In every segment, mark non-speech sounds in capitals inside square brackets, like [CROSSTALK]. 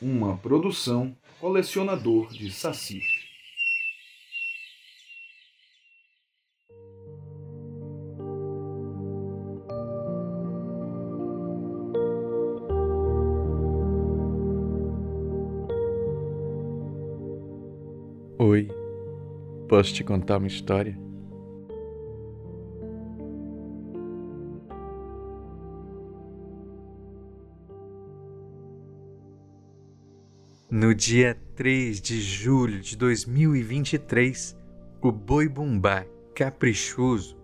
uma produção colecionador de saci. Oi, posso te contar uma história? No dia 3 de julho de 2023, o Boi Bumbá Caprichoso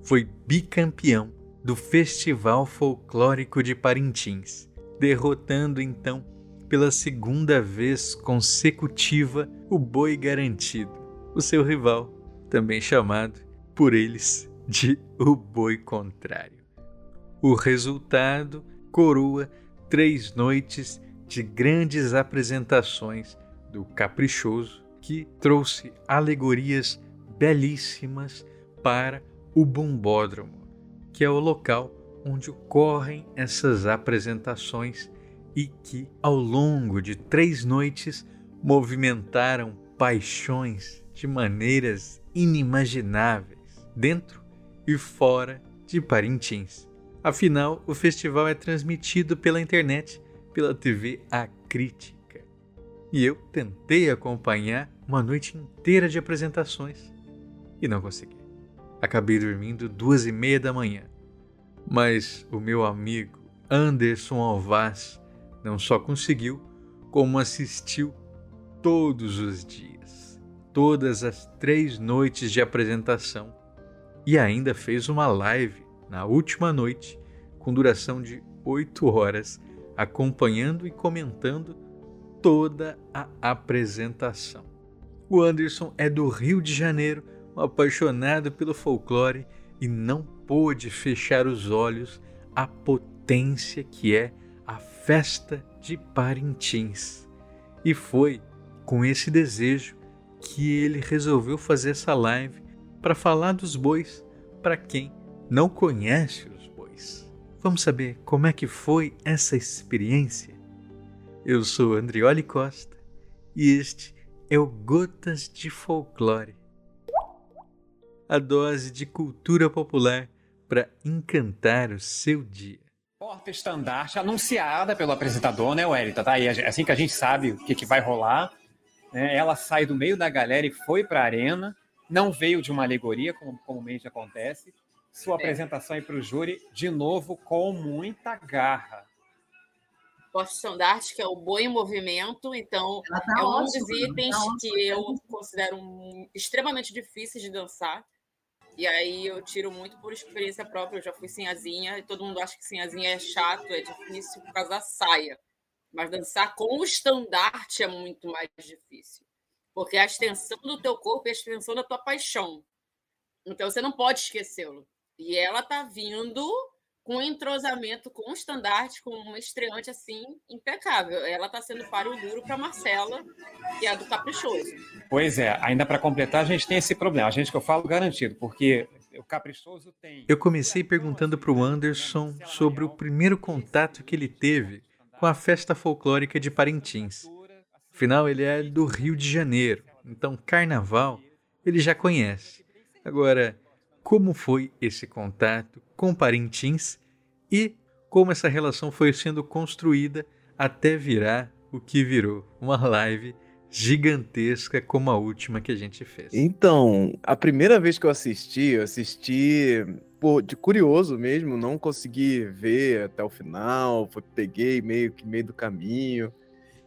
foi bicampeão do Festival Folclórico de Parintins, derrotando então pela segunda vez consecutiva o Boi Garantido, o seu rival, também chamado por eles de o Boi Contrário. O resultado coroa três noites de grandes apresentações do Caprichoso, que trouxe alegorias belíssimas para o Bombódromo, que é o local onde ocorrem essas apresentações e que, ao longo de três noites, movimentaram paixões de maneiras inimagináveis, dentro e fora de Parintins. Afinal, o festival é transmitido pela internet pela TV A Crítica. E eu tentei acompanhar uma noite inteira de apresentações e não consegui. Acabei dormindo duas e meia da manhã. Mas o meu amigo Anderson Alvaz não só conseguiu, como assistiu todos os dias, todas as três noites de apresentação e ainda fez uma live na última noite com duração de oito horas acompanhando e comentando toda a apresentação. O Anderson é do Rio de Janeiro, um apaixonado pelo folclore e não pôde fechar os olhos à potência que é a festa de Parintins. E foi com esse desejo que ele resolveu fazer essa live para falar dos bois para quem não conhece Vamos saber como é que foi essa experiência? Eu sou Andrioli Costa e este é o Gotas de Folclore. A dose de cultura popular para encantar o seu dia. Porta estandarte anunciada pelo apresentador, né, Wellington? Tá aí, assim que a gente sabe o que, que vai rolar. Né? Ela sai do meio da galera e foi para a arena. Não veio de uma alegoria, como comumente acontece sua é. apresentação aí para o júri, de novo com muita garra. Porte-estandarte, que é o Boi em Movimento, então tá é um ótimo, dos itens tá que eu considero um, extremamente difíceis de dançar. E aí eu tiro muito por experiência própria. Eu já fui sinhazinha e todo mundo acha que sinhazinha é chato, é difícil por causa da saia. Mas dançar com o estandarte é muito mais difícil. Porque é a extensão do teu corpo e a extensão da tua paixão. Então você não pode esquecê-lo. E ela tá vindo com entrosamento, com um estandarte, com uma estreante assim impecável. Ela está sendo páreo duro para Marcela, que é a do Caprichoso. Pois é, ainda para completar, a gente tem esse problema. A gente que eu falo garantido, porque o Caprichoso tem. Eu comecei perguntando para o Anderson sobre o primeiro contato que ele teve com a festa folclórica de Parintins. Afinal, ele é do Rio de Janeiro, então carnaval ele já conhece. Agora, como foi esse contato com Parintins e como essa relação foi sendo construída até virar o que virou uma live gigantesca como a última que a gente fez. Então, a primeira vez que eu assisti, eu assisti pô, de curioso mesmo, não consegui ver até o final, foi, peguei meio que meio do caminho.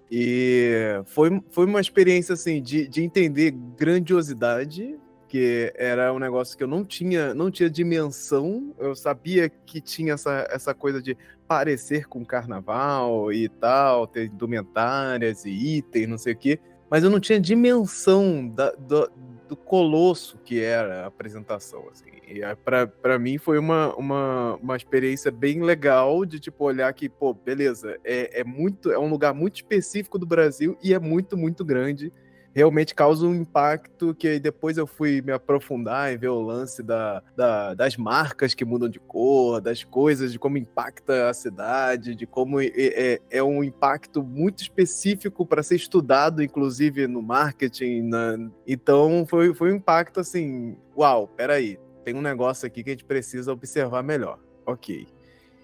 E foi, foi uma experiência assim de, de entender grandiosidade que era um negócio que eu não tinha, não tinha dimensão. Eu sabia que tinha essa, essa coisa de parecer com carnaval e tal, ter indumentárias e itens, não sei o quê, mas eu não tinha dimensão da, do, do colosso que era a apresentação, assim. E para mim foi uma, uma, uma experiência bem legal de, tipo, olhar que, pô, beleza, é, é muito, é um lugar muito específico do Brasil e é muito, muito grande realmente causa um impacto que depois eu fui me aprofundar e ver o lance da, da, das marcas que mudam de cor, das coisas, de como impacta a cidade, de como é, é, é um impacto muito específico para ser estudado, inclusive no marketing. Na... Então foi, foi um impacto assim, uau, peraí, tem um negócio aqui que a gente precisa observar melhor. Ok.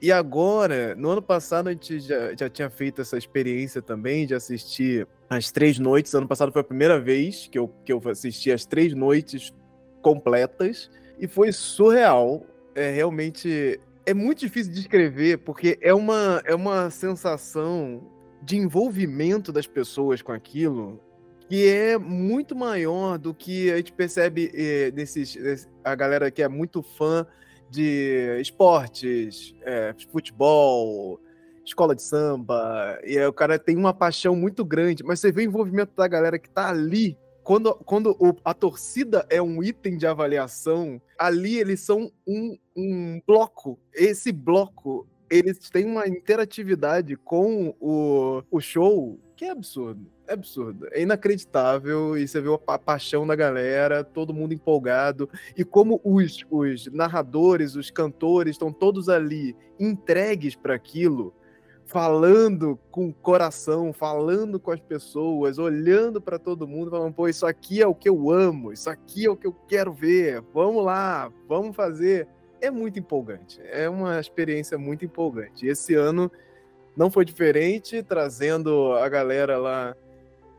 E agora, no ano passado, a gente já, já tinha feito essa experiência também de assistir as três noites. Ano passado foi a primeira vez que eu, que eu assisti as três noites completas. E foi surreal. É realmente. É muito difícil de descrever, porque é uma, é uma sensação de envolvimento das pessoas com aquilo que é muito maior do que a gente percebe eh, nesses, a galera que é muito fã de esportes, é, futebol, escola de samba, e aí o cara tem uma paixão muito grande, mas você vê o envolvimento da galera que tá ali. Quando, quando o, a torcida é um item de avaliação, ali eles são um, um bloco. Esse bloco, eles têm uma interatividade com o, o show que é absurdo. É absurdo. É inacreditável. E você vê a paixão da galera, todo mundo empolgado. E como os, os narradores, os cantores estão todos ali entregues para aquilo, falando com o coração, falando com as pessoas, olhando para todo mundo, falando: pô, isso aqui é o que eu amo, isso aqui é o que eu quero ver. Vamos lá, vamos fazer. É muito empolgante. É uma experiência muito empolgante. E esse ano não foi diferente, trazendo a galera lá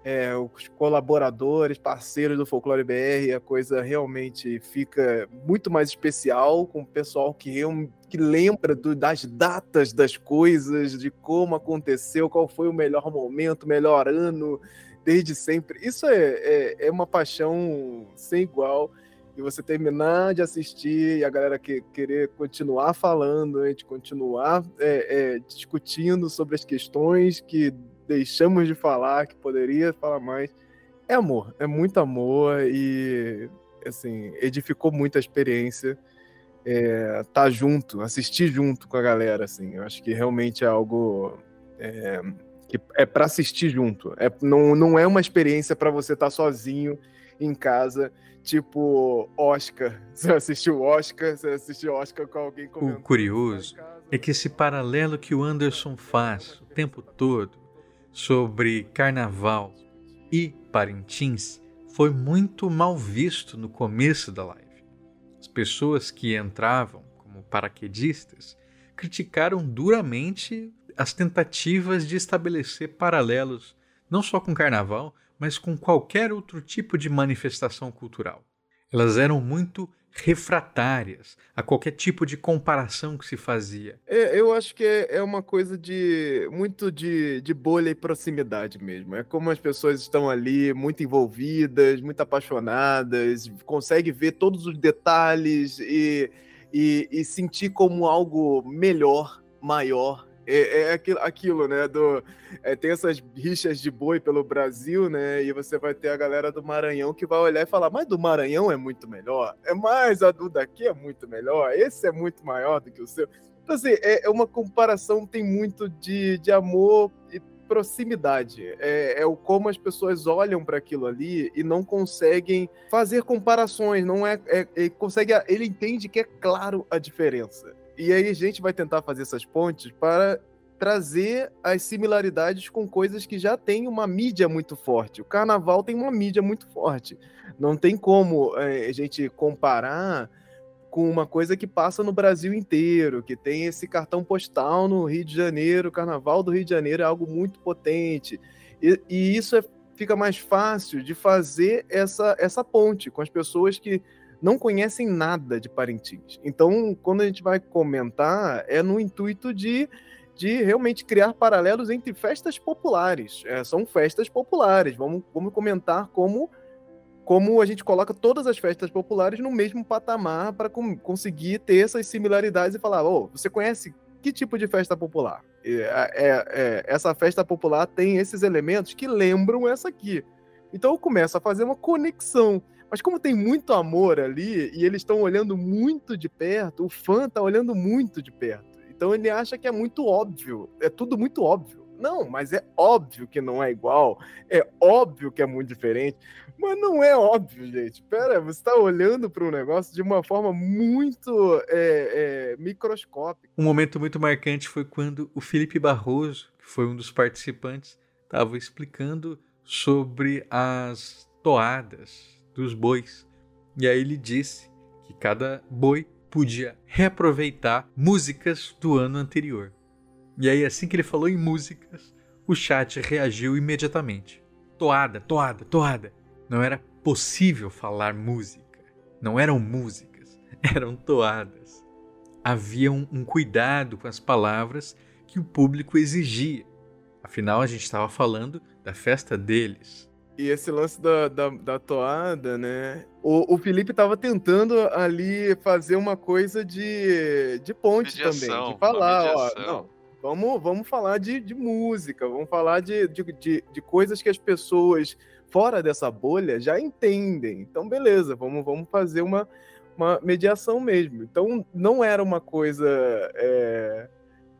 é, os colaboradores, parceiros do Folclore BR, a coisa realmente fica muito mais especial com o pessoal que, que lembra do, das datas das coisas, de como aconteceu, qual foi o melhor momento, melhor ano, desde sempre. Isso é, é, é uma paixão sem igual. E você terminar de assistir e a galera que, querer continuar falando, a gente continuar é, é, discutindo sobre as questões que deixamos de falar, que poderia falar mais. É amor, é muito amor e, assim, edificou muito a experiência. É, tá junto, assistir junto com a galera, assim. Eu acho que realmente é algo é, que é para assistir junto. É, não, não é uma experiência para você estar tá sozinho em casa, tipo Oscar. [LAUGHS] Você assistiu Oscar, você assistiu Oscar com alguém O curioso é que esse paralelo que o Anderson faz o tempo todo sobre carnaval e Parintins foi muito mal visto no começo da live. As pessoas que entravam como paraquedistas criticaram duramente as tentativas de estabelecer paralelos não só com carnaval, mas com qualquer outro tipo de manifestação cultural. Elas eram muito refratárias a qualquer tipo de comparação que se fazia. É, eu acho que é, é uma coisa de muito de, de bolha e proximidade mesmo. É como as pessoas estão ali muito envolvidas, muito apaixonadas, consegue ver todos os detalhes e, e, e sentir como algo melhor, maior é, é aquilo, aquilo, né? Do, é, tem essas rixas de boi pelo Brasil, né? E você vai ter a galera do Maranhão que vai olhar e falar: Mas do Maranhão é muito melhor. É mais a do daqui é muito melhor. Esse é muito maior do que o seu. Então, assim, é, é uma comparação, tem muito de, de amor e proximidade. É, é o como as pessoas olham para aquilo ali e não conseguem fazer comparações. Não é, é, é consegue, ele entende que é claro a diferença. E aí a gente vai tentar fazer essas pontes para trazer as similaridades com coisas que já têm uma mídia muito forte. O carnaval tem uma mídia muito forte. Não tem como é, a gente comparar com uma coisa que passa no Brasil inteiro, que tem esse cartão postal no Rio de Janeiro, o carnaval do Rio de Janeiro é algo muito potente. E, e isso é, fica mais fácil de fazer essa, essa ponte com as pessoas que não conhecem nada de Parintins. Então, quando a gente vai comentar, é no intuito de, de realmente criar paralelos entre festas populares. É, são festas populares. Vamos, vamos comentar como, como a gente coloca todas as festas populares no mesmo patamar para conseguir ter essas similaridades e falar: oh, você conhece que tipo de festa popular? É, é, essa festa popular tem esses elementos que lembram essa aqui. Então eu começo a fazer uma conexão. Mas como tem muito amor ali e eles estão olhando muito de perto, o fã tá olhando muito de perto. Então ele acha que é muito óbvio, é tudo muito óbvio. Não, mas é óbvio que não é igual, é óbvio que é muito diferente, mas não é óbvio, gente. Pera, você está olhando para um negócio de uma forma muito é, é, microscópica. Um momento muito marcante foi quando o Felipe Barroso, que foi um dos participantes, estava explicando sobre as toadas dos bois. E aí ele disse que cada boi podia reaproveitar músicas do ano anterior. E aí, assim que ele falou em músicas, o chat reagiu imediatamente. Toada, toada, toada. Não era possível falar música. Não eram músicas, [LAUGHS] eram toadas. Havia um, um cuidado com as palavras que o público exigia. Afinal, a gente estava falando da festa deles. E esse lance da, da, da toada, né? O, o Felipe estava tentando ali fazer uma coisa de, de ponte mediação, também. De falar, ó. Não, vamos, vamos falar de, de música, vamos falar de, de, de, de coisas que as pessoas fora dessa bolha já entendem. Então, beleza, vamos, vamos fazer uma, uma mediação mesmo. Então, não era uma coisa. É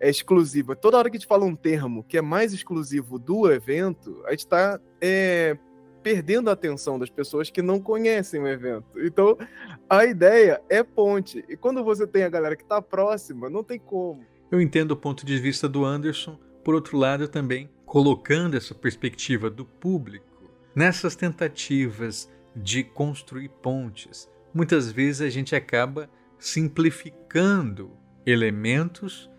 é exclusiva. Toda hora que a gente fala um termo que é mais exclusivo do evento, a gente está é, perdendo a atenção das pessoas que não conhecem o evento. Então, a ideia é ponte. E quando você tem a galera que está próxima, não tem como. Eu entendo o ponto de vista do Anderson, por outro lado, também colocando essa perspectiva do público nessas tentativas de construir pontes. Muitas vezes a gente acaba simplificando elementos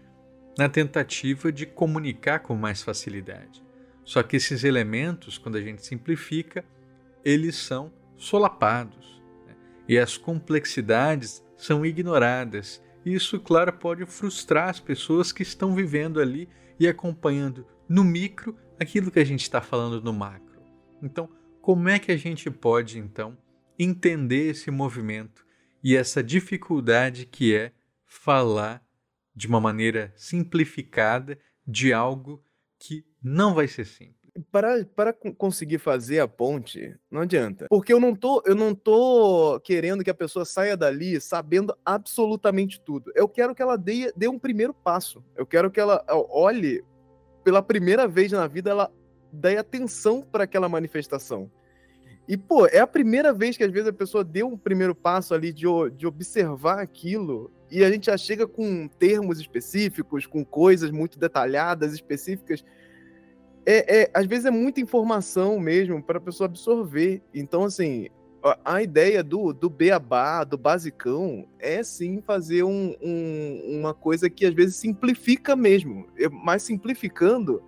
na tentativa de comunicar com mais facilidade. Só que esses elementos, quando a gente simplifica, eles são solapados né? e as complexidades são ignoradas. Isso, claro, pode frustrar as pessoas que estão vivendo ali e acompanhando no micro aquilo que a gente está falando no macro. Então, como é que a gente pode, então, entender esse movimento e essa dificuldade que é falar de uma maneira simplificada de algo que não vai ser simples. Para, para conseguir fazer a ponte, não adianta. Porque eu não tô, eu não tô querendo que a pessoa saia dali sabendo absolutamente tudo. Eu quero que ela dê, dê um primeiro passo. Eu quero que ela olhe pela primeira vez na vida, ela dê atenção para aquela manifestação. E, pô, é a primeira vez que às vezes a pessoa deu um primeiro passo ali de, de observar aquilo e a gente já chega com termos específicos, com coisas muito detalhadas, específicas. É, é às vezes é muita informação mesmo para a pessoa absorver. Então, assim, a, ideia do, do beabá, do basicão, é sim fazer um, um, uma coisa que às vezes simplifica mesmo. Mas simplificando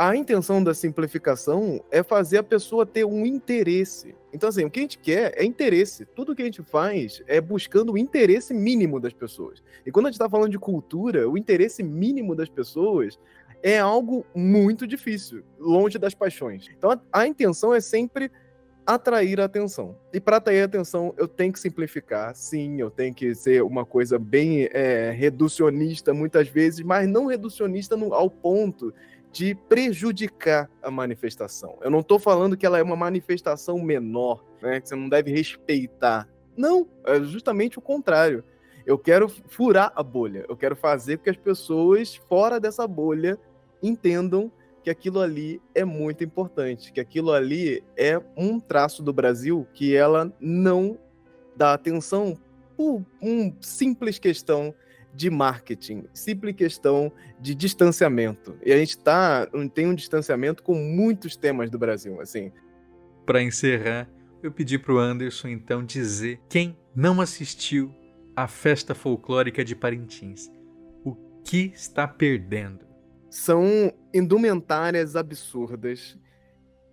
a intenção da simplificação é fazer a pessoa ter um interesse. Então, assim, o que a gente quer é interesse. Tudo que a gente faz é buscando o interesse mínimo das pessoas. E quando a gente está falando de cultura, o interesse mínimo das pessoas é algo muito difícil, longe das paixões. Então, a, a intenção é sempre atrair a atenção. E para atrair a atenção, eu tenho que simplificar, sim, eu tenho que ser uma coisa bem é, reducionista muitas vezes, mas não reducionista no, ao ponto de prejudicar a manifestação. Eu não estou falando que ela é uma manifestação menor, né, que você não deve respeitar. Não, é justamente o contrário. Eu quero furar a bolha. Eu quero fazer com que as pessoas fora dessa bolha entendam que aquilo ali é muito importante, que aquilo ali é um traço do Brasil que ela não dá atenção por uma simples questão de marketing, simples questão de distanciamento. E a gente tá, tem um distanciamento com muitos temas do Brasil, assim. Para encerrar, eu pedi para o Anderson então dizer quem não assistiu à festa folclórica de Parintins, o que está perdendo. São indumentárias absurdas,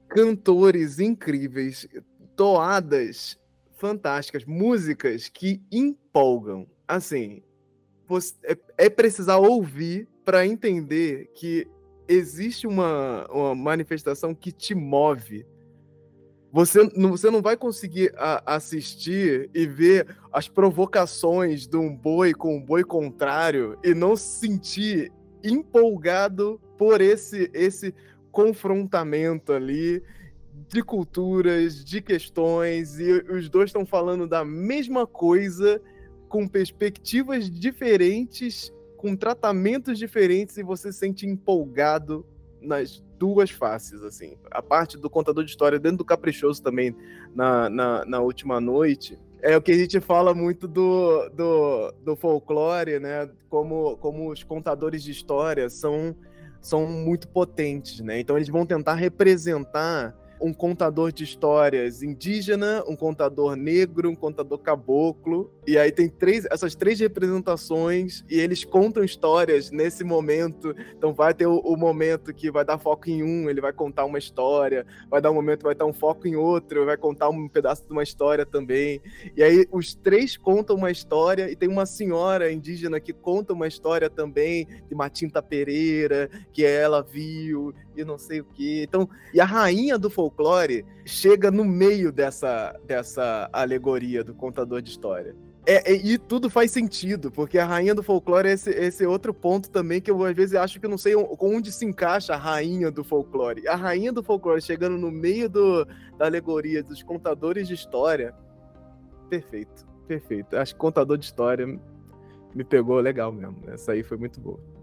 cantores incríveis, toadas fantásticas, músicas que empolgam. Assim, é, é precisar ouvir para entender que existe uma, uma manifestação que te move. Você, você não vai conseguir a, assistir e ver as provocações de um boi com um boi contrário e não se sentir empolgado por esse, esse confrontamento ali de culturas, de questões, e os dois estão falando da mesma coisa com perspectivas diferentes, com tratamentos diferentes, e você se sente empolgado nas duas faces, assim. A parte do contador de história dentro do Caprichoso também, na, na, na última noite, é o que a gente fala muito do, do, do folclore, né? Como, como os contadores de história são, são muito potentes, né? Então eles vão tentar representar um contador de histórias indígena, um contador negro, um contador caboclo. E aí tem três, essas três representações e eles contam histórias nesse momento. Então vai ter o, o, momento que vai dar foco em um, ele vai contar uma história, vai dar um momento vai dar um foco em outro, vai contar um pedaço de uma história também. E aí os três contam uma história e tem uma senhora indígena que conta uma história também de Matinta Pereira, que ela viu e não sei o que. Então, e a rainha do chega no meio dessa, dessa alegoria do contador de história. É, é, e tudo faz sentido, porque a rainha do folclore é esse, esse outro ponto também que eu às vezes acho que não sei onde se encaixa a rainha do folclore. A rainha do folclore chegando no meio do, da alegoria dos contadores de história. Perfeito, perfeito. Acho que contador de história me pegou legal mesmo. Essa aí foi muito boa.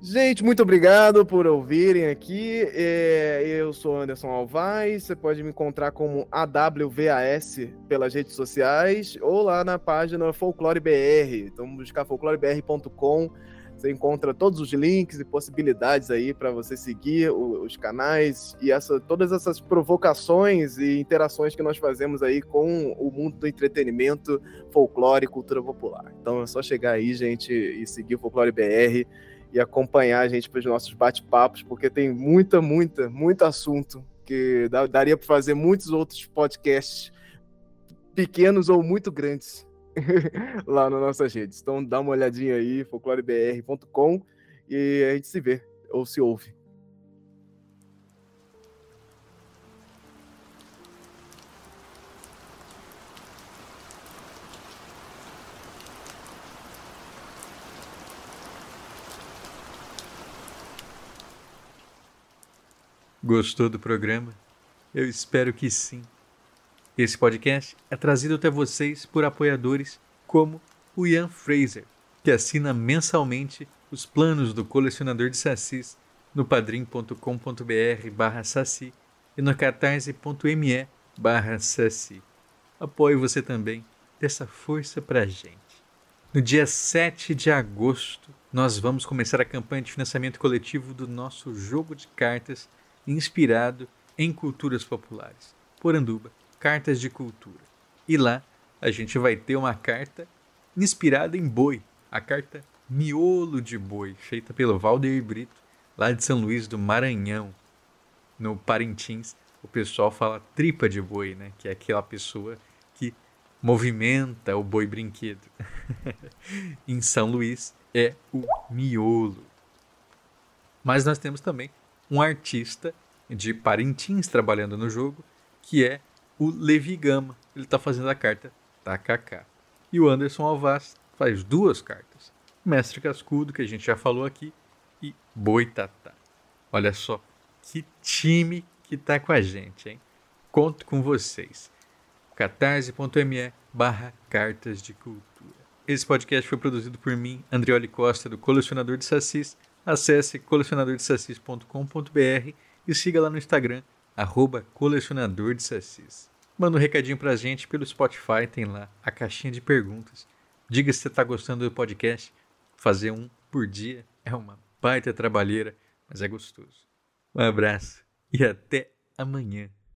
Gente, muito obrigado por ouvirem aqui. É, eu sou Anderson Alvaz. Você pode me encontrar como AWVAS pelas redes sociais ou lá na página Folclore BR. Então, buscar folclorebr.com. Você encontra todos os links e possibilidades aí para você seguir os canais e essa, todas essas provocações e interações que nós fazemos aí com o mundo do entretenimento, folclore e cultura popular. Então é só chegar aí, gente, e seguir o Folclore BR e acompanhar a gente para os nossos bate-papos, porque tem muita, muita, muito assunto que daria para fazer muitos outros podcasts pequenos ou muito grandes [LAUGHS] lá nas nossas redes. Então dá uma olhadinha aí, folclorebr.com e a gente se vê ou se ouve. Gostou do programa? Eu espero que sim. Esse podcast é trazido até vocês por apoiadores como o Ian Fraser, que assina mensalmente os planos do colecionador de sacis no padrim.com.br barra saci e no catarse.me barra saci. Apoie você também, dessa força pra gente. No dia 7 de agosto, nós vamos começar a campanha de financiamento coletivo do nosso jogo de cartas inspirado em culturas populares. Poranduba, Cartas de Cultura. E lá a gente vai ter uma carta inspirada em boi, a carta Miolo de Boi, feita pelo Valdeir Brito, lá de São Luís do Maranhão. No Parintins, o pessoal fala tripa de boi, né? Que é aquela pessoa que movimenta o boi brinquedo. [LAUGHS] em São Luís é o miolo. Mas nós temos também um artista de Parintins trabalhando no jogo, que é o Levi Gama. Ele está fazendo a carta Takaka. E o Anderson Alvaz faz duas cartas. Mestre Cascudo, que a gente já falou aqui, e Boitatá. Olha só que time que tá com a gente, hein? Conto com vocês. catarse.me barra cartas de cultura. Esse podcast foi produzido por mim, Andrioli Costa, do Colecionador de Sassis, Acesse colecionadordesassis.com.br e siga lá no Instagram, arroba colecionador de sassis. Manda um recadinho pra gente pelo Spotify, tem lá a caixinha de perguntas. Diga se você está gostando do podcast. Fazer um por dia é uma baita trabalheira, mas é gostoso. Um abraço e até amanhã.